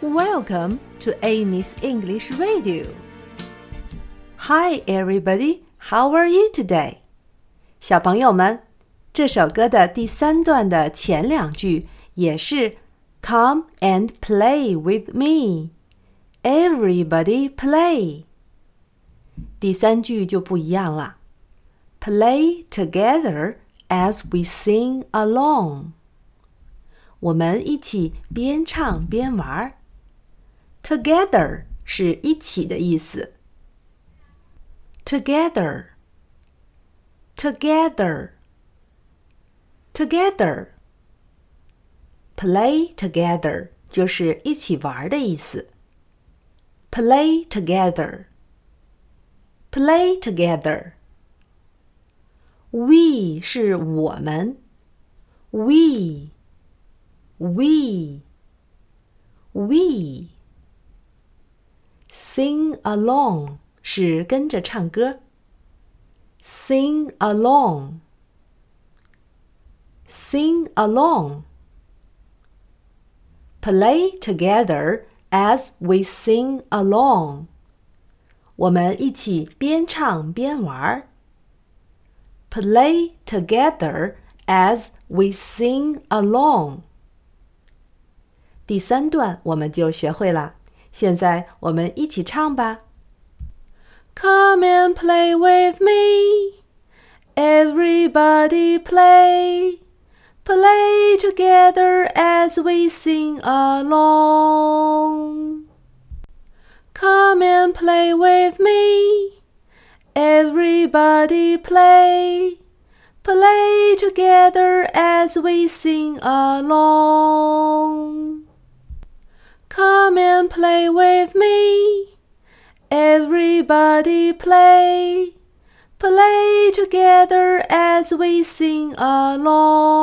Welcome to Amy's English Radio. Hi, everybody. How are you today? 小朋友们，这首歌的第三段的前两句也是 "Come and play with me." Everybody play. 第三句就不一样了，Play together as we sing along. 我们一起边唱边玩。 Together 是一起的意思。Together, together, together. Play together 就是一起玩的意思。Play together, play together. We 是我们，we, we, we. Sing along 是跟着唱歌。Sing along, sing along. Play together as we sing along. 我们一起边唱边玩。Play together as we sing along. 第三段我们就学会了。 现在我们一起唱吧。Come and play with me, everybody play, play together as we sing along. Come and play with me, everybody play, play together as we sing along. Play with me. Everybody play. Play together as we sing along.